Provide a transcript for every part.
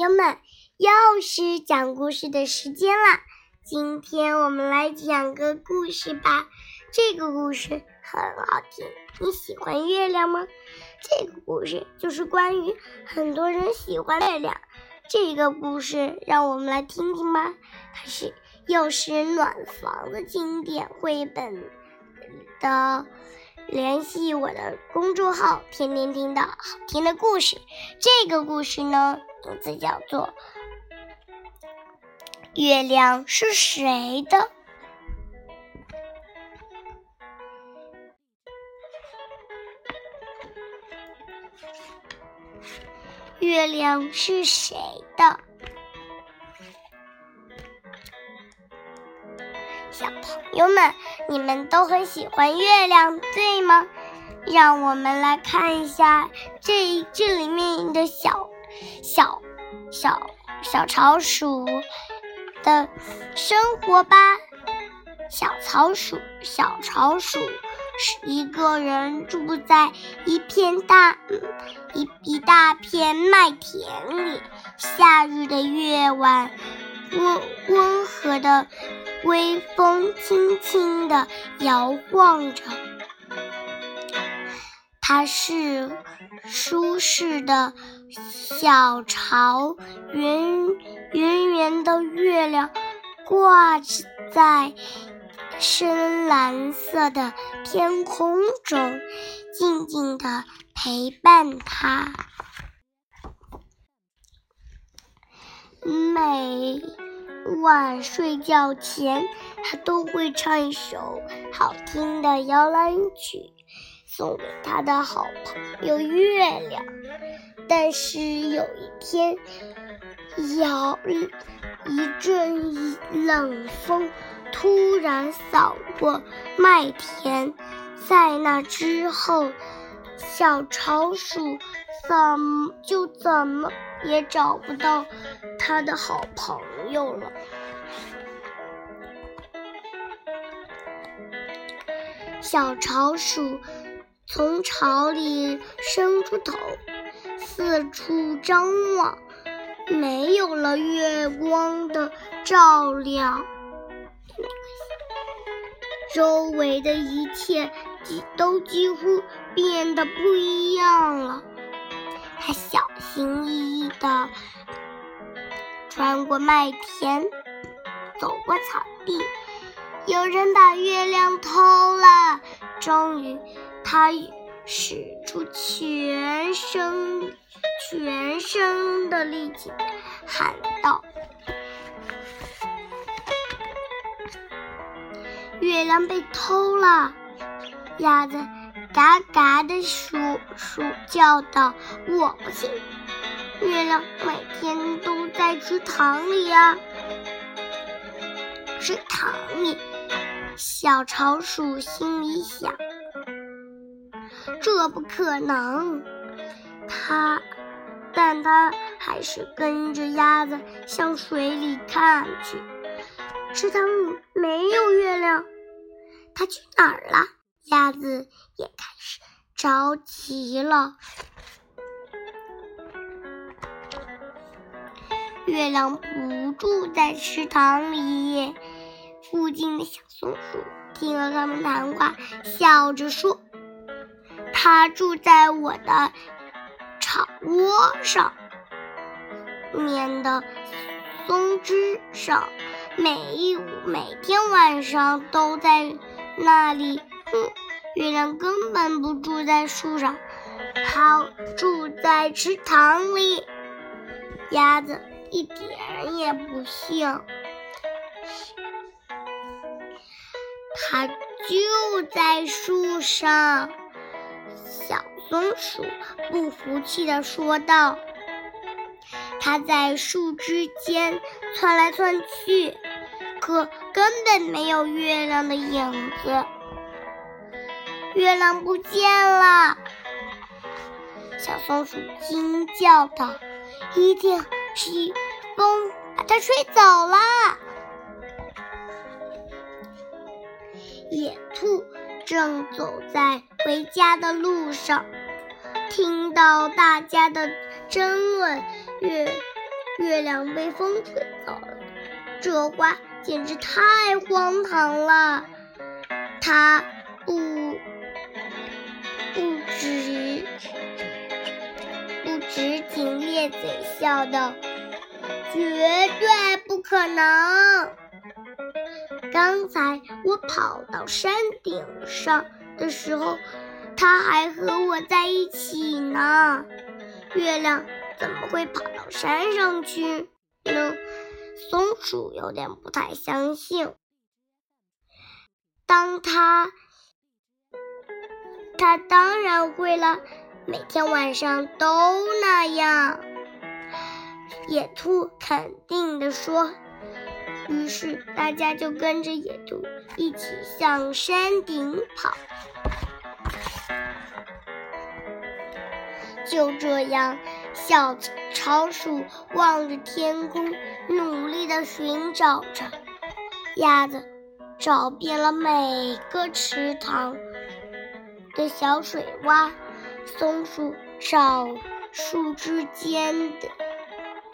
朋友们，又是讲故事的时间啦！今天我们来讲个故事吧。这个故事很好听，你喜欢月亮吗？这个故事就是关于很多人喜欢月亮。这个故事让我们来听听吧。它是又是暖房的经典绘本的。联系我的公众号，天天听到好听的故事。这个故事呢，名字叫做《月亮是谁的》。月亮是谁的？小朋友们，你们都很喜欢月亮，对吗？让我们来看一下这这里面的小小小草鼠的生活吧。小草鼠，小草鼠是一个人住在一片大一一大片麦田里，夏日的夜晚，温温和的。微风轻轻地摇晃着，它是舒适的小巢，圆圆圆的月亮挂在深蓝色的天空中，静静地陪伴它。每。晚睡觉前，他都会唱一首好听的摇篮曲，送给他的好朋友月亮。但是有一天，摇一阵冷风突然扫过麦田，在那之后，小巢鼠怎么就怎么也找不到他的好朋友了。小巢鼠从巢里伸出头，四处张望。没有了月光的照亮，周围的一切几都几乎变得不一样了。他小心翼翼地穿过麦田，走过草地。有人把月亮偷了！终于，他使出全身全身的力气，喊道：“月亮被偷了！”鸭子嘎嘎的数数叫道：“我不信，月亮每天都在池塘里呀，池塘里。”小巢鼠心里想：“这不可能。”他，但他还是跟着鸭子向水里看去。池塘里没有月亮，它去哪儿了？鸭子也开始着急了。月亮不住在池塘里。附近的小松鼠听了他们谈话，笑着说：“它住在我的草窝上面的松枝上，每一每天晚上都在那里。哼，月亮根本不住在树上，它住在池塘里。”鸭子一点也不信。它就在树上，松鼠不服气地说道：“它在树枝间窜来窜去，可根本没有月亮的影子。月亮不见了！”小松鼠惊叫道：“一定是风把它吹走了。”野兔正走在回家的路上，听到大家的争论，月月亮被风吹走了。这话简直太荒唐了！他不不止不止仅咧嘴笑道：“绝对不可能！刚才我跑到山顶上的时候，他还和我在一起呢。月亮怎么会跑到山上去呢？”松鼠有点不太相信。当他，他当然会了，每天晚上都那样。野兔肯定地说。于是大家就跟着野兔一起向山顶跑。就这样，小仓鼠望着天空，努力地寻找着。鸭子找遍了每个池塘的小水洼，松鼠找树枝间的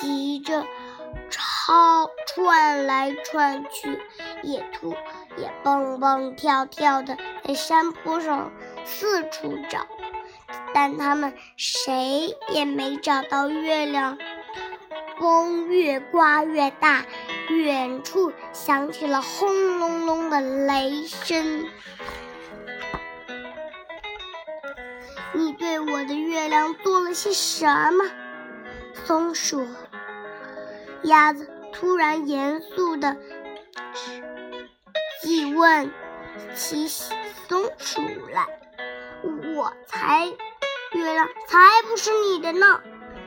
急着抄窜来窜去，野兔也蹦蹦跳跳的在山坡上四处找。但他们谁也没找到月亮。风越刮越大，远处响起了轰隆隆的雷声。你对我的月亮做了些什么？松鼠、鸭子突然严肃地质问起松鼠来：“我才……”月亮才不是你的呢，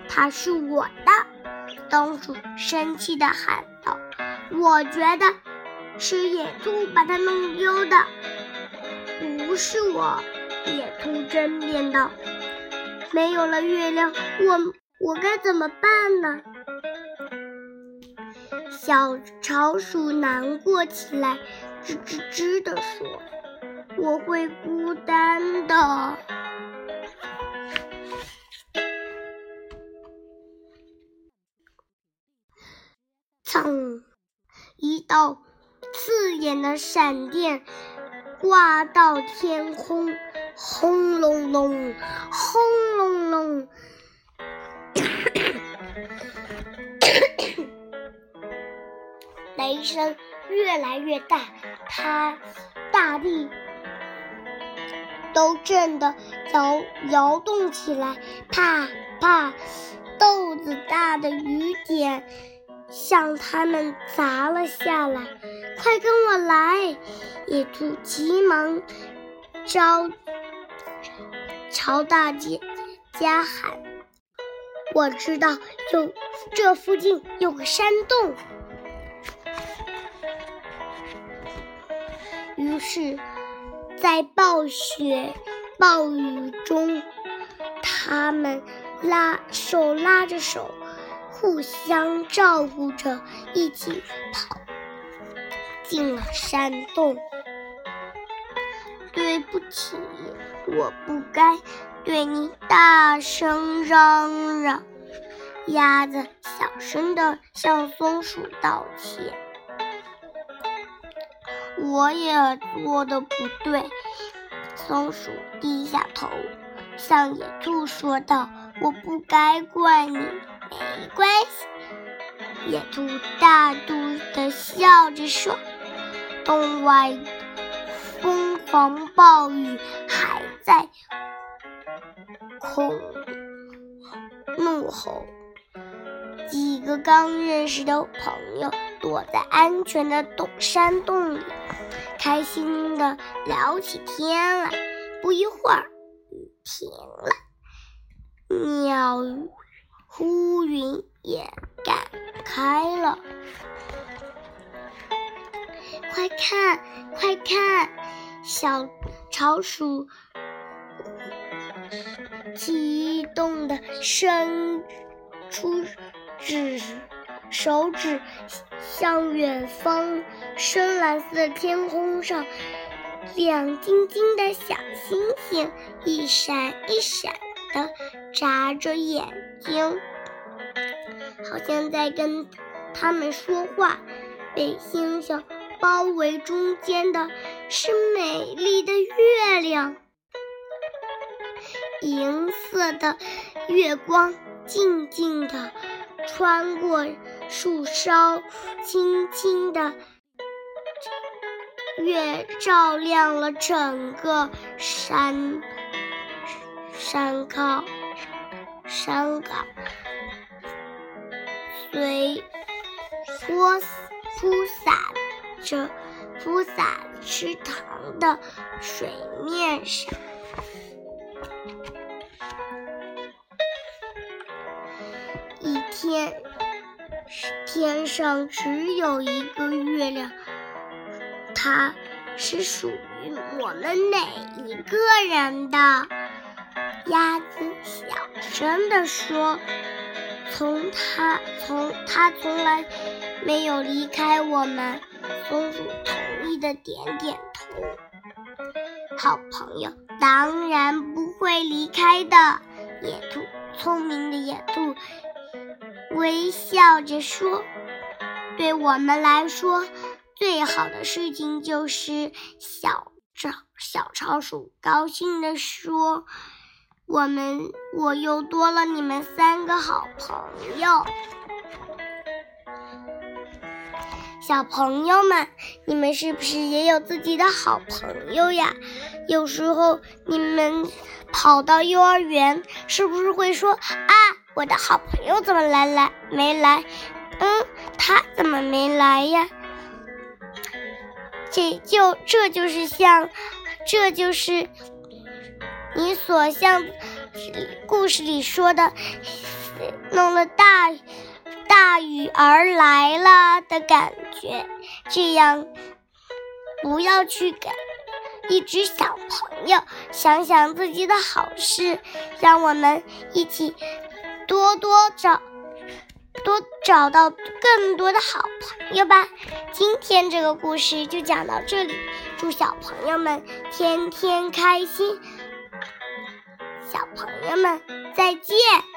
它是我的！松鼠生气地喊道：“我觉得是野兔把它弄丢的，不是我。”野兔争辩道：“没有了月亮，我我该怎么办呢？”小巢鼠难过起来，吱吱吱地说：“我会孤单的。”噌！一道刺眼的闪电刮到天空，轰隆隆，轰隆隆，雷声越来越大，它大地都震得摇摇动起来，啪啪，豆子大的雨点。向他们砸了下来！快跟我来！野兔急忙朝朝大姐家喊：“我知道，有这附近有个山洞。”于是，在暴雪暴雨中，他们拉手拉着手。互相照顾着，一起跑进了山洞。对不起，我不该对你大声嚷嚷。鸭子小声地向松鼠道歉。我也做的不对。松鼠低下头，向野兔说道：“我不该怪你。”没关系，野兔大度的笑着说：“洞外疯狂暴雨还在恐怒吼，几个刚认识的朋友躲在安全的洞山洞里，开心的聊起天来。不一会儿，雨停了，鸟。”乌云也赶开了，快看，快看！小巢鼠激动的伸出指手指，向远方深蓝色的天空上，亮晶晶的小星星一闪一闪的眨着眼睛。好像在跟他们说话。被星星包围中间的是美丽的月亮，银色的月光静静地穿过树梢，轻轻地月照亮了整个山山岗山岗，随波铺洒着铺洒池塘的水面上，一天天上只有一个月亮，它是属于我们每一个人的。鸭子小声地说：“从它从它从来。”没有离开我们，松鼠同意的点点头。好朋友当然不会离开的。野兔，聪明的野兔，微笑着说：“对我们来说，最好的事情就是小超小超鼠高兴地说：我们我又多了你们三个好朋友。”小朋友们，你们是不是也有自己的好朋友呀？有时候你们跑到幼儿园，是不是会说啊，我的好朋友怎么来来没来？嗯，他怎么没来呀？这就这就是像，这就是你所像故事里说的，弄了大。大雨儿来了的感觉，这样不要去给一只小朋友想想自己的好事，让我们一起多多找，多找到更多的好朋友吧。今天这个故事就讲到这里，祝小朋友们天天开心，小朋友们再见。